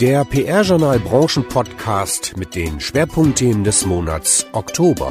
Der PR-Journal Branchen Podcast mit den Schwerpunktthemen des Monats Oktober.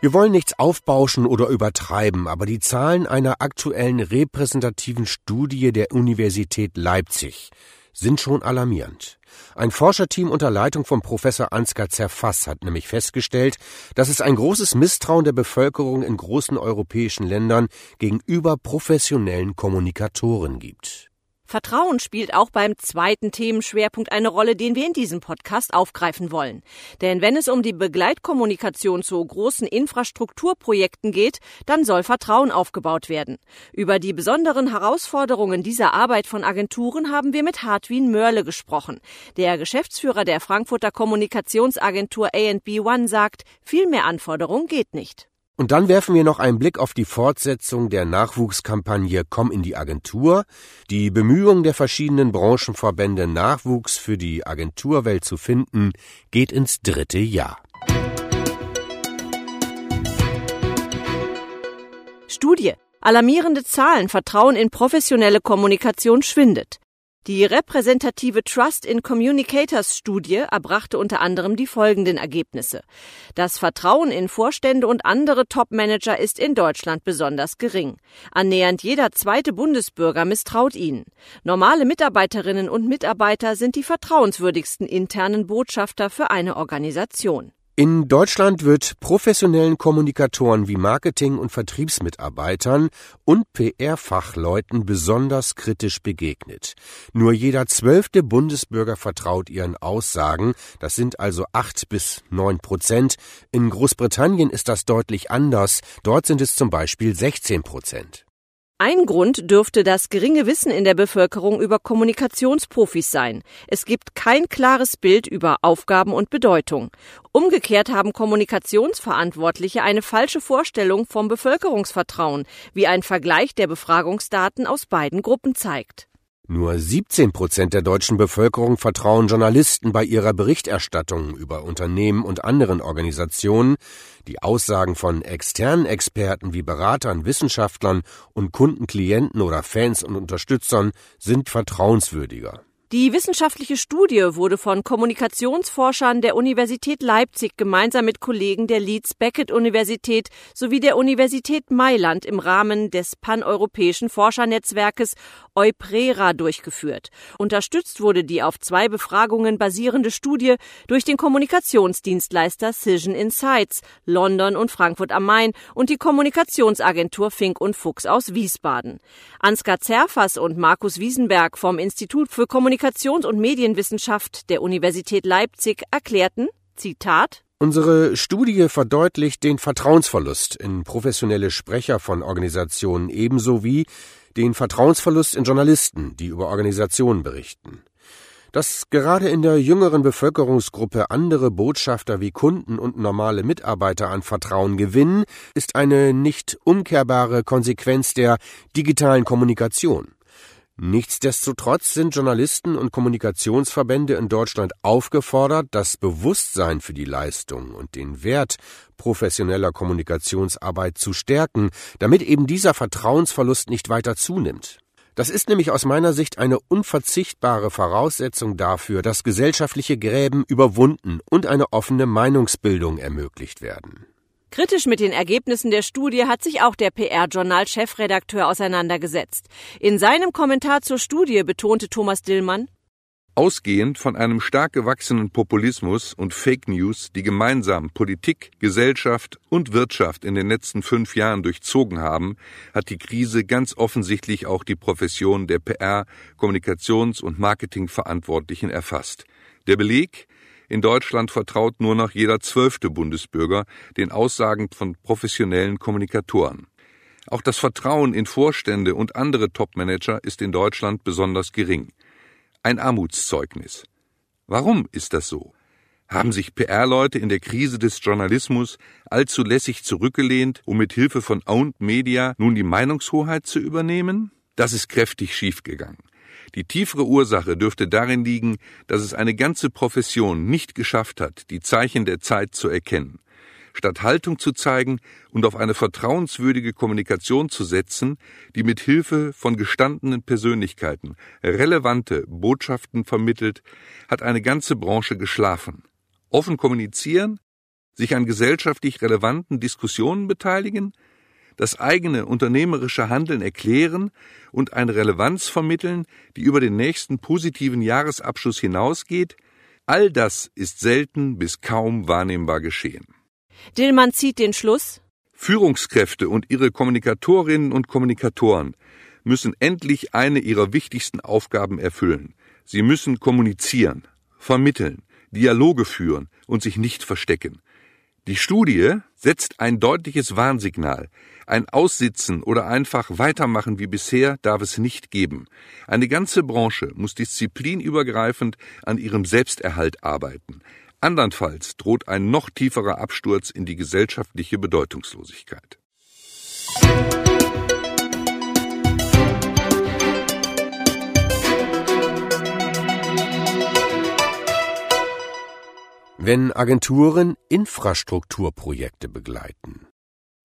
Wir wollen nichts aufbauschen oder übertreiben, aber die Zahlen einer aktuellen repräsentativen Studie der Universität Leipzig sind schon alarmierend. Ein Forscherteam unter Leitung von Professor Ansgar Zerfass hat nämlich festgestellt, dass es ein großes Misstrauen der Bevölkerung in großen europäischen Ländern gegenüber professionellen Kommunikatoren gibt. Vertrauen spielt auch beim zweiten Themenschwerpunkt eine Rolle, den wir in diesem Podcast aufgreifen wollen. Denn wenn es um die Begleitkommunikation zu großen Infrastrukturprojekten geht, dann soll Vertrauen aufgebaut werden. Über die besonderen Herausforderungen dieser Arbeit von Agenturen haben wir mit Hartwin Mörle gesprochen. Der Geschäftsführer der Frankfurter Kommunikationsagentur A&B One sagt, viel mehr Anforderung geht nicht. Und dann werfen wir noch einen Blick auf die Fortsetzung der Nachwuchskampagne Komm in die Agentur. Die Bemühungen der verschiedenen Branchenverbände, Nachwuchs für die Agenturwelt zu finden, geht ins dritte Jahr. Studie. Alarmierende Zahlen, Vertrauen in professionelle Kommunikation schwindet. Die repräsentative Trust in Communicators Studie erbrachte unter anderem die folgenden Ergebnisse. Das Vertrauen in Vorstände und andere Topmanager ist in Deutschland besonders gering. Annähernd jeder zweite Bundesbürger misstraut ihnen. Normale Mitarbeiterinnen und Mitarbeiter sind die vertrauenswürdigsten internen Botschafter für eine Organisation. In Deutschland wird professionellen Kommunikatoren wie Marketing- und Vertriebsmitarbeitern und PR-Fachleuten besonders kritisch begegnet. Nur jeder zwölfte Bundesbürger vertraut ihren Aussagen, das sind also acht bis neun Prozent. In Großbritannien ist das deutlich anders, dort sind es zum Beispiel 16 Prozent. Ein Grund dürfte das geringe Wissen in der Bevölkerung über Kommunikationsprofis sein. Es gibt kein klares Bild über Aufgaben und Bedeutung. Umgekehrt haben Kommunikationsverantwortliche eine falsche Vorstellung vom Bevölkerungsvertrauen, wie ein Vergleich der Befragungsdaten aus beiden Gruppen zeigt. Nur 17 Prozent der deutschen Bevölkerung vertrauen Journalisten bei ihrer Berichterstattung über Unternehmen und anderen Organisationen. Die Aussagen von externen Experten wie Beratern, Wissenschaftlern und Kunden, Klienten oder Fans und Unterstützern sind vertrauenswürdiger. Die wissenschaftliche Studie wurde von Kommunikationsforschern der Universität Leipzig gemeinsam mit Kollegen der Leeds Beckett Universität sowie der Universität Mailand im Rahmen des paneuropäischen Forschernetzwerkes Euprera durchgeführt. Unterstützt wurde die auf zwei Befragungen basierende Studie durch den Kommunikationsdienstleister Cision Insights, London und Frankfurt am Main und die Kommunikationsagentur Fink und Fuchs aus Wiesbaden. Ansgar Zerfas und Markus Wiesenberg vom Institut für Kommunikation Kommunikations- und Medienwissenschaft der Universität Leipzig erklärten, Zitat, Unsere Studie verdeutlicht den Vertrauensverlust in professionelle Sprecher von Organisationen ebenso wie den Vertrauensverlust in Journalisten, die über Organisationen berichten. Dass gerade in der jüngeren Bevölkerungsgruppe andere Botschafter wie Kunden und normale Mitarbeiter an Vertrauen gewinnen, ist eine nicht umkehrbare Konsequenz der digitalen Kommunikation. Nichtsdestotrotz sind Journalisten und Kommunikationsverbände in Deutschland aufgefordert, das Bewusstsein für die Leistung und den Wert professioneller Kommunikationsarbeit zu stärken, damit eben dieser Vertrauensverlust nicht weiter zunimmt. Das ist nämlich aus meiner Sicht eine unverzichtbare Voraussetzung dafür, dass gesellschaftliche Gräben überwunden und eine offene Meinungsbildung ermöglicht werden. Kritisch mit den Ergebnissen der Studie hat sich auch der PR-Journal-Chefredakteur auseinandergesetzt. In seinem Kommentar zur Studie betonte Thomas Dillmann, Ausgehend von einem stark gewachsenen Populismus und Fake News, die gemeinsam Politik, Gesellschaft und Wirtschaft in den letzten fünf Jahren durchzogen haben, hat die Krise ganz offensichtlich auch die Profession der PR, Kommunikations- und Marketingverantwortlichen erfasst. Der Beleg, in Deutschland vertraut nur noch jeder zwölfte Bundesbürger den Aussagen von professionellen Kommunikatoren. Auch das Vertrauen in Vorstände und andere Topmanager ist in Deutschland besonders gering. Ein Armutszeugnis. Warum ist das so? Haben sich PR-Leute in der Krise des Journalismus allzu lässig zurückgelehnt, um mit Hilfe von Owned Media nun die Meinungshoheit zu übernehmen? Das ist kräftig schiefgegangen. Die tiefere Ursache dürfte darin liegen, dass es eine ganze Profession nicht geschafft hat, die Zeichen der Zeit zu erkennen. statt Haltung zu zeigen und auf eine vertrauenswürdige Kommunikation zu setzen, die mit Hilfe von gestandenen Persönlichkeiten relevante Botschaften vermittelt, hat eine ganze Branche geschlafen. Offen kommunizieren, sich an gesellschaftlich relevanten Diskussionen beteiligen, das eigene unternehmerische Handeln erklären und eine Relevanz vermitteln, die über den nächsten positiven Jahresabschluss hinausgeht, all das ist selten bis kaum wahrnehmbar geschehen. Dillmann zieht den Schluss. Führungskräfte und ihre Kommunikatorinnen und Kommunikatoren müssen endlich eine ihrer wichtigsten Aufgaben erfüllen. Sie müssen kommunizieren, vermitteln, Dialoge führen und sich nicht verstecken. Die Studie setzt ein deutliches Warnsignal. Ein Aussitzen oder einfach weitermachen wie bisher darf es nicht geben. Eine ganze Branche muss disziplinübergreifend an ihrem Selbsterhalt arbeiten. Andernfalls droht ein noch tieferer Absturz in die gesellschaftliche Bedeutungslosigkeit. Wenn Agenturen Infrastrukturprojekte begleiten.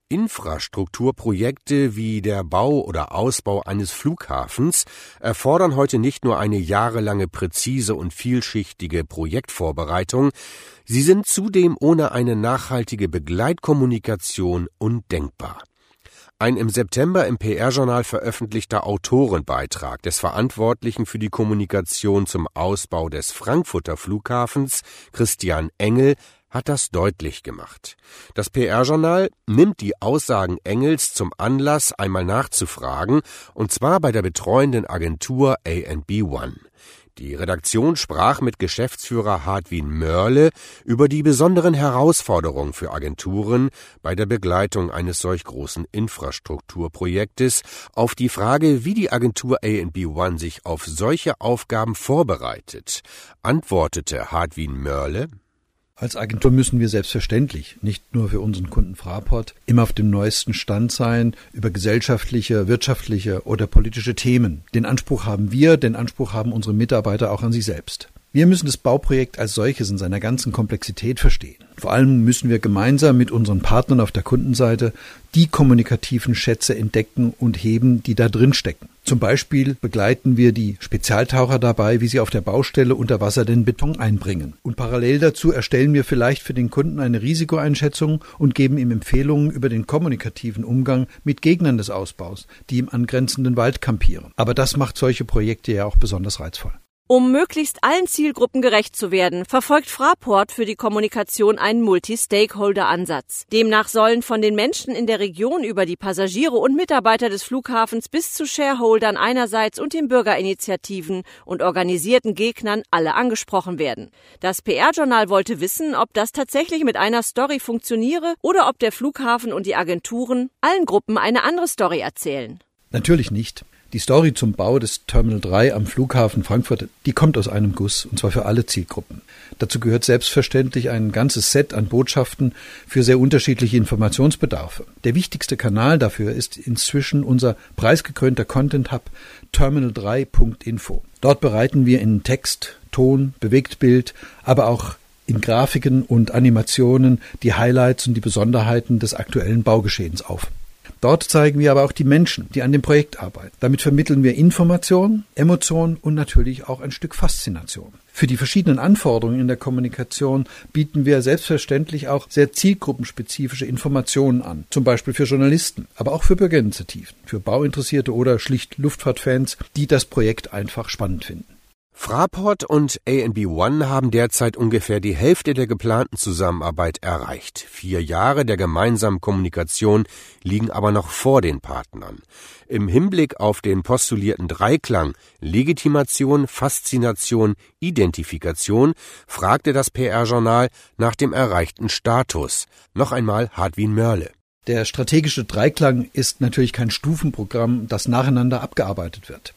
Infrastrukturprojekte wie der Bau oder Ausbau eines Flughafens erfordern heute nicht nur eine jahrelange präzise und vielschichtige Projektvorbereitung, sie sind zudem ohne eine nachhaltige Begleitkommunikation undenkbar. Ein im September im PR-Journal veröffentlichter Autorenbeitrag des Verantwortlichen für die Kommunikation zum Ausbau des Frankfurter Flughafens, Christian Engel, hat das deutlich gemacht. Das PR-Journal nimmt die Aussagen Engels zum Anlass, einmal nachzufragen, und zwar bei der betreuenden Agentur A&B One. Die Redaktion sprach mit Geschäftsführer Hartwin Mörle über die besonderen Herausforderungen für Agenturen bei der Begleitung eines solch großen Infrastrukturprojektes auf die Frage, wie die Agentur A&B One sich auf solche Aufgaben vorbereitet, antwortete Hartwin Mörle als Agentur müssen wir selbstverständlich nicht nur für unseren Kunden Fraport immer auf dem neuesten Stand sein über gesellschaftliche, wirtschaftliche oder politische Themen. Den Anspruch haben wir, den Anspruch haben unsere Mitarbeiter auch an sich selbst. Wir müssen das Bauprojekt als solches in seiner ganzen Komplexität verstehen. Vor allem müssen wir gemeinsam mit unseren Partnern auf der Kundenseite die kommunikativen Schätze entdecken und heben, die da drin stecken. Zum Beispiel begleiten wir die Spezialtaucher dabei, wie sie auf der Baustelle unter Wasser den Beton einbringen. Und parallel dazu erstellen wir vielleicht für den Kunden eine Risikoeinschätzung und geben ihm Empfehlungen über den kommunikativen Umgang mit Gegnern des Ausbaus, die im angrenzenden Wald kampieren. Aber das macht solche Projekte ja auch besonders reizvoll. Um möglichst allen Zielgruppen gerecht zu werden, verfolgt Fraport für die Kommunikation einen Multi-Stakeholder-Ansatz. Demnach sollen von den Menschen in der Region über die Passagiere und Mitarbeiter des Flughafens bis zu Shareholdern einerseits und den Bürgerinitiativen und organisierten Gegnern alle angesprochen werden. Das PR-Journal wollte wissen, ob das tatsächlich mit einer Story funktioniere oder ob der Flughafen und die Agenturen allen Gruppen eine andere Story erzählen. Natürlich nicht. Die Story zum Bau des Terminal 3 am Flughafen Frankfurt, die kommt aus einem Guss, und zwar für alle Zielgruppen. Dazu gehört selbstverständlich ein ganzes Set an Botschaften für sehr unterschiedliche Informationsbedarfe. Der wichtigste Kanal dafür ist inzwischen unser preisgekrönter Content Hub terminal3.info. Dort bereiten wir in Text, Ton, Bewegtbild, aber auch in Grafiken und Animationen die Highlights und die Besonderheiten des aktuellen Baugeschehens auf. Dort zeigen wir aber auch die Menschen, die an dem Projekt arbeiten. Damit vermitteln wir Information, Emotion und natürlich auch ein Stück Faszination. Für die verschiedenen Anforderungen in der Kommunikation bieten wir selbstverständlich auch sehr zielgruppenspezifische Informationen an, zum Beispiel für Journalisten, aber auch für Bürgerinitiativen, für Bauinteressierte oder schlicht Luftfahrtfans, die das Projekt einfach spannend finden. Fraport und A&B One haben derzeit ungefähr die Hälfte der geplanten Zusammenarbeit erreicht. Vier Jahre der gemeinsamen Kommunikation liegen aber noch vor den Partnern. Im Hinblick auf den postulierten Dreiklang Legitimation, Faszination, Identifikation fragte das PR-Journal nach dem erreichten Status. Noch einmal Hartwin Mörle. Der strategische Dreiklang ist natürlich kein Stufenprogramm, das nacheinander abgearbeitet wird.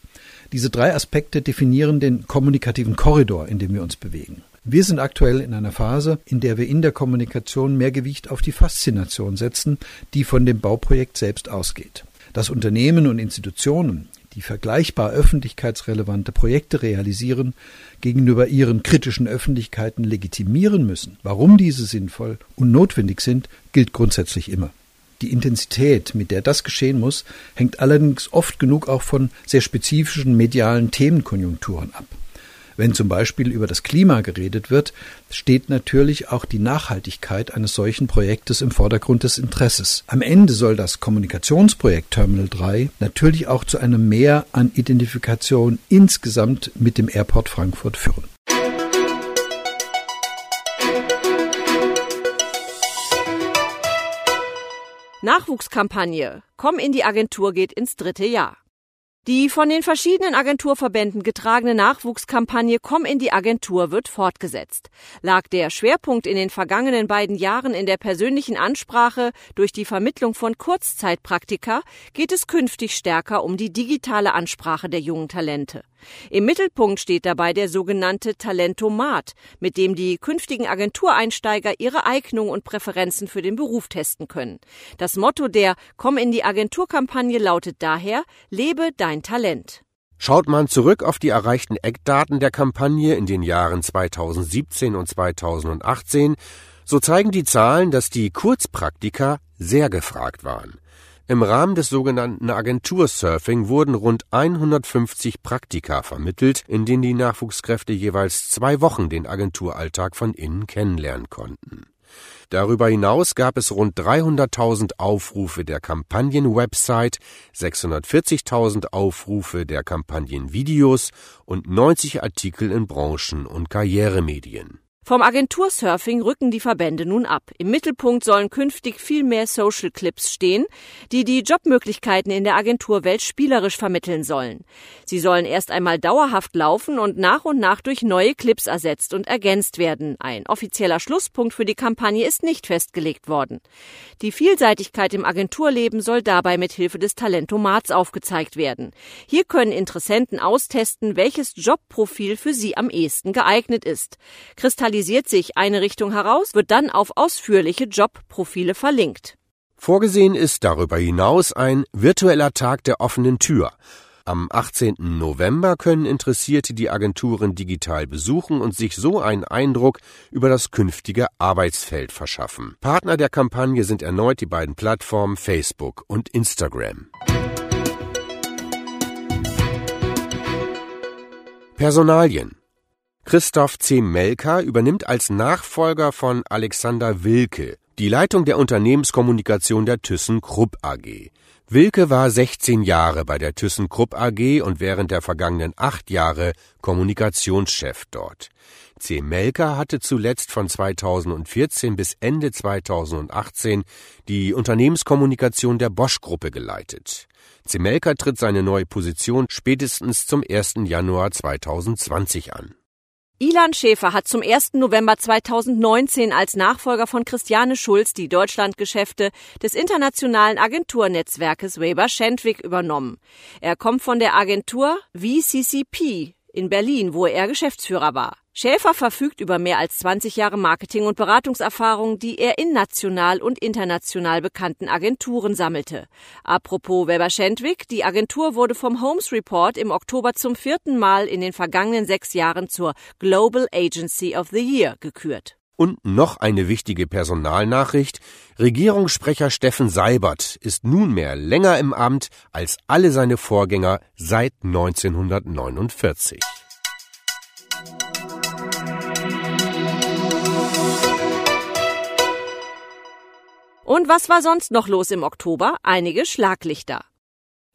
Diese drei Aspekte definieren den kommunikativen Korridor, in dem wir uns bewegen. Wir sind aktuell in einer Phase, in der wir in der Kommunikation mehr Gewicht auf die Faszination setzen, die von dem Bauprojekt selbst ausgeht. Dass Unternehmen und Institutionen, die vergleichbar öffentlichkeitsrelevante Projekte realisieren, gegenüber ihren kritischen Öffentlichkeiten legitimieren müssen, warum diese sinnvoll und notwendig sind, gilt grundsätzlich immer. Die Intensität, mit der das geschehen muss, hängt allerdings oft genug auch von sehr spezifischen medialen Themenkonjunkturen ab. Wenn zum Beispiel über das Klima geredet wird, steht natürlich auch die Nachhaltigkeit eines solchen Projektes im Vordergrund des Interesses. Am Ende soll das Kommunikationsprojekt Terminal 3 natürlich auch zu einem Mehr an Identifikation insgesamt mit dem Airport Frankfurt führen. Nachwuchskampagne. Komm in die Agentur geht ins dritte Jahr. Die von den verschiedenen Agenturverbänden getragene Nachwuchskampagne Komm in die Agentur wird fortgesetzt. Lag der Schwerpunkt in den vergangenen beiden Jahren in der persönlichen Ansprache durch die Vermittlung von Kurzzeitpraktika, geht es künftig stärker um die digitale Ansprache der jungen Talente. Im Mittelpunkt steht dabei der sogenannte Talentomat, mit dem die künftigen Agentureinsteiger ihre Eignung und Präferenzen für den Beruf testen können. Das Motto der Komm in die Agenturkampagne lautet daher Lebe dein Talent. Schaut man zurück auf die erreichten Eckdaten der Kampagne in den Jahren 2017 und 2018, so zeigen die Zahlen, dass die Kurzpraktika sehr gefragt waren. Im Rahmen des sogenannten Agentursurfing wurden rund 150 Praktika vermittelt, in denen die Nachwuchskräfte jeweils zwei Wochen den Agenturalltag von innen kennenlernen konnten. Darüber hinaus gab es rund 300.000 Aufrufe der Kampagnenwebsite, 640.000 Aufrufe der Kampagnenvideos und 90 Artikel in Branchen- und Karrieremedien. Vom Agentursurfing rücken die Verbände nun ab. Im Mittelpunkt sollen künftig viel mehr Social Clips stehen, die die Jobmöglichkeiten in der Agenturwelt spielerisch vermitteln sollen. Sie sollen erst einmal dauerhaft laufen und nach und nach durch neue Clips ersetzt und ergänzt werden. Ein offizieller Schlusspunkt für die Kampagne ist nicht festgelegt worden. Die Vielseitigkeit im Agenturleben soll dabei mit Hilfe des Talentomats aufgezeigt werden. Hier können Interessenten austesten, welches Jobprofil für sie am ehesten geeignet ist kristallisiert sich eine Richtung heraus, wird dann auf ausführliche Jobprofile verlinkt. Vorgesehen ist darüber hinaus ein virtueller Tag der offenen Tür. Am 18. November können Interessierte die Agenturen digital besuchen und sich so einen Eindruck über das künftige Arbeitsfeld verschaffen. Partner der Kampagne sind erneut die beiden Plattformen Facebook und Instagram. Personalien Christoph C. Melker übernimmt als Nachfolger von Alexander Wilke die Leitung der Unternehmenskommunikation der ThyssenKrupp AG. Wilke war 16 Jahre bei der ThyssenKrupp AG und während der vergangenen acht Jahre Kommunikationschef dort. C. Melker hatte zuletzt von 2014 bis Ende 2018 die Unternehmenskommunikation der Bosch-Gruppe geleitet. C. Melker tritt seine neue Position spätestens zum 1. Januar 2020 an. Ilan Schäfer hat zum 1. November 2019 als Nachfolger von Christiane Schulz die Deutschlandgeschäfte des internationalen Agenturnetzwerkes Weber Schendwick übernommen. Er kommt von der Agentur VCCP in Berlin, wo er Geschäftsführer war. Schäfer verfügt über mehr als 20 Jahre Marketing- und Beratungserfahrung, die er in national und international bekannten Agenturen sammelte. Apropos Weber Schendwick, die Agentur wurde vom Holmes Report im Oktober zum vierten Mal in den vergangenen sechs Jahren zur Global Agency of the Year gekürt. Und noch eine wichtige Personalnachricht. Regierungssprecher Steffen Seibert ist nunmehr länger im Amt als alle seine Vorgänger seit 1949. Und was war sonst noch los im Oktober? Einige Schlaglichter.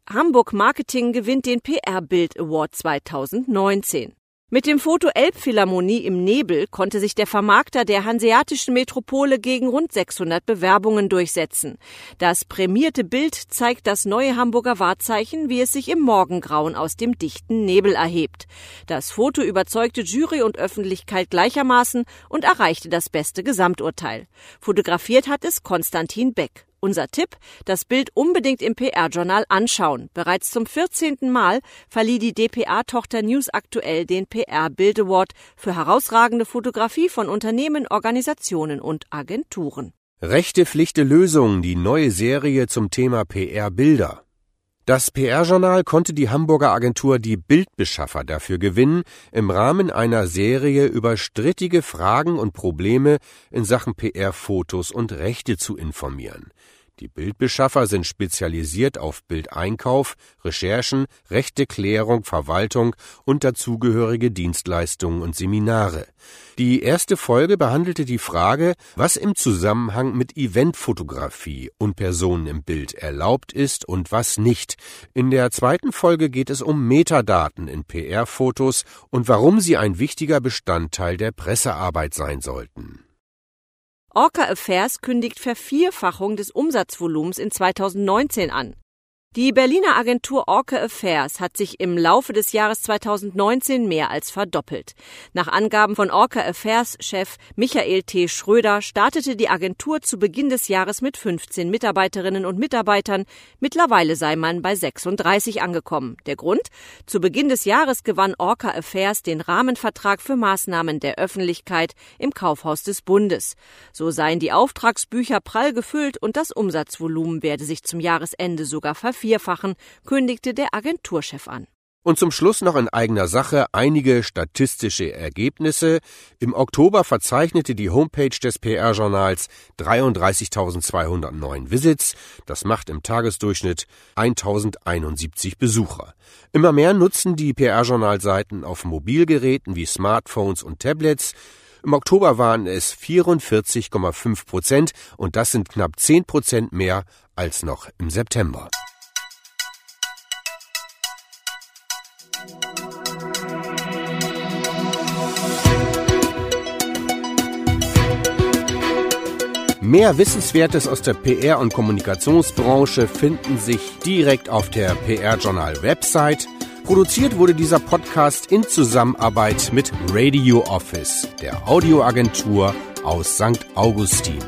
Hamburg Marketing gewinnt den PR Bild Award 2019. Mit dem Foto Elbphilharmonie im Nebel konnte sich der Vermarkter der hanseatischen Metropole gegen rund 600 Bewerbungen durchsetzen. Das prämierte Bild zeigt das neue Hamburger Wahrzeichen, wie es sich im Morgengrauen aus dem dichten Nebel erhebt. Das Foto überzeugte Jury und Öffentlichkeit gleichermaßen und erreichte das beste Gesamturteil. Fotografiert hat es Konstantin Beck. Unser Tipp, das Bild unbedingt im PR-Journal anschauen. Bereits zum 14. Mal verlieh die DPA-Tochter News Aktuell den PR Bild Award für herausragende Fotografie von Unternehmen, Organisationen und Agenturen. Rechte Pflichte Lösung, die neue Serie zum Thema PR Bilder. Das PR-Journal konnte die Hamburger Agentur Die Bildbeschaffer dafür gewinnen, im Rahmen einer Serie über strittige Fragen und Probleme in Sachen PR-Fotos und Rechte zu informieren. Die Bildbeschaffer sind spezialisiert auf Bildeinkauf, Recherchen, Rechteklärung, Verwaltung und dazugehörige Dienstleistungen und Seminare. Die erste Folge behandelte die Frage, was im Zusammenhang mit Eventfotografie und Personen im Bild erlaubt ist und was nicht. In der zweiten Folge geht es um Metadaten in PR-Fotos und warum sie ein wichtiger Bestandteil der Pressearbeit sein sollten. Orca Affairs kündigt Vervierfachung des Umsatzvolumens in 2019 an. Die Berliner Agentur Orca Affairs hat sich im Laufe des Jahres 2019 mehr als verdoppelt. Nach Angaben von Orca Affairs Chef Michael T. Schröder startete die Agentur zu Beginn des Jahres mit 15 Mitarbeiterinnen und Mitarbeitern. Mittlerweile sei man bei 36 angekommen. Der Grund? Zu Beginn des Jahres gewann Orca Affairs den Rahmenvertrag für Maßnahmen der Öffentlichkeit im Kaufhaus des Bundes. So seien die Auftragsbücher prall gefüllt und das Umsatzvolumen werde sich zum Jahresende sogar vervierfachen vervierfachen, kündigte der Agenturchef an. Und zum Schluss noch in eigener Sache einige statistische Ergebnisse. Im Oktober verzeichnete die Homepage des PR-Journals 33.209 Visits. Das macht im Tagesdurchschnitt 1.071 Besucher. Immer mehr nutzen die PR-Journalseiten auf Mobilgeräten wie Smartphones und Tablets. Im Oktober waren es 44,5 Prozent und das sind knapp 10 Prozent mehr als noch im September. Mehr Wissenswertes aus der PR- und Kommunikationsbranche finden sich direkt auf der PR-Journal-Website. Produziert wurde dieser Podcast in Zusammenarbeit mit Radio Office, der Audioagentur aus St. Augustin.